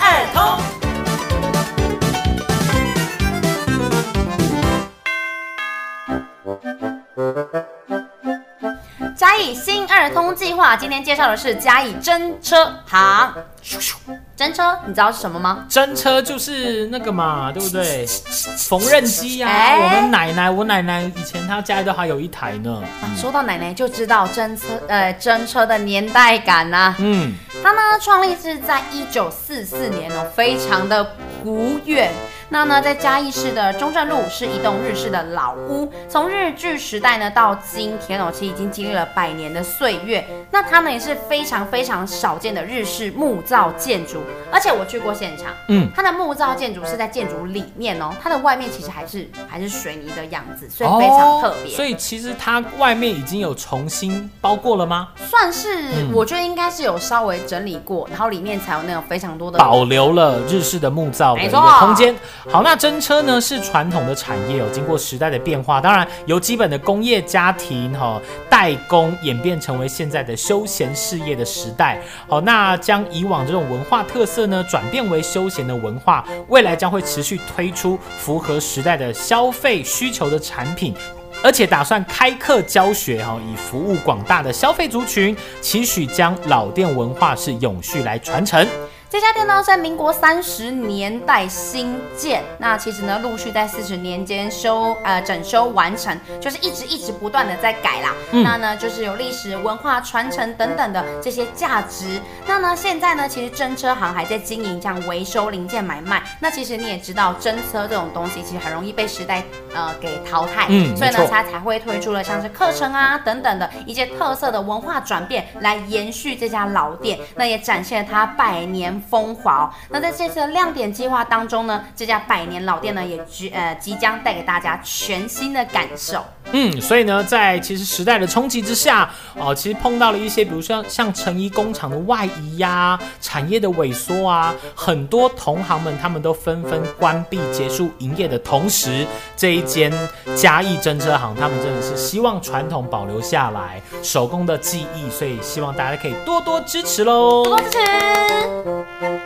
二通。嘉义新二通计划，今天介绍的是嘉义真车行。真车，你知道是什么吗？真车就是那个嘛，对不对？缝纫机呀，欸、我们奶奶，我奶奶以前她家里都还有一台呢。啊、说到奶奶，就知道真车，呃，真车的年代感呐、啊。嗯，它呢创立是在一九四四年哦，非常的古远。那呢，在嘉义市的中正路是一栋日式的老屋，从日据时代呢到今天哦，其实已经经历了百年的岁月。那它呢也是非常非常少见的日式木造建筑，而且我去过现场，嗯，它的木造建筑是在建筑里面哦，它的外面其实还是还是水泥的样子，所以非常特别。哦，所以其实它外面已经有重新包过了吗？算是，嗯，我觉得应该是有稍微整理过，然后里面才有那种非常多的保留了日式的木造的一个空间。好，那真车呢是传统的产业哦，经过时代的变化，当然由基本的工业家庭哈、哦、代工演变成为现在的休闲事业的时代。好，那将以往这种文化特色呢转变为休闲的文化，未来将会持续推出符合时代的消费需求的产品，而且打算开课教学哈、以服务广大的消费族群，期许将老店文化是永续来传承。这家店呢，在民国三十年代新建，那其实呢，陆续在四十年间修呃整修完成，就是一直一直不断的在改啦。嗯、那呢，就是有历史文化传承等等的这些价值。那呢，现在呢，其实真车行还在经营这样维修零件买卖。那其实你也知道，真车这种东西其实很容易被时代呃给淘汰，嗯，所以呢，它才会推出了像是课程啊等等的一些特色的文化转变，来延续这家老店，那也展现了它百年。风华哦，那在这次的亮点计划当中呢，这家百年老店呢也即呃即将带给大家全新的感受。嗯，所以呢，在其实时代的冲击之下，哦，其实碰到了一些，比如说像成衣工厂的外移呀、啊，产业的萎缩啊，很多同行们他们都纷纷关闭结束营业的同时，这一间嘉义真车行，他们真的是希望传统保留下来，手工的技艺，所以希望大家可以多多支持喽，多多支持。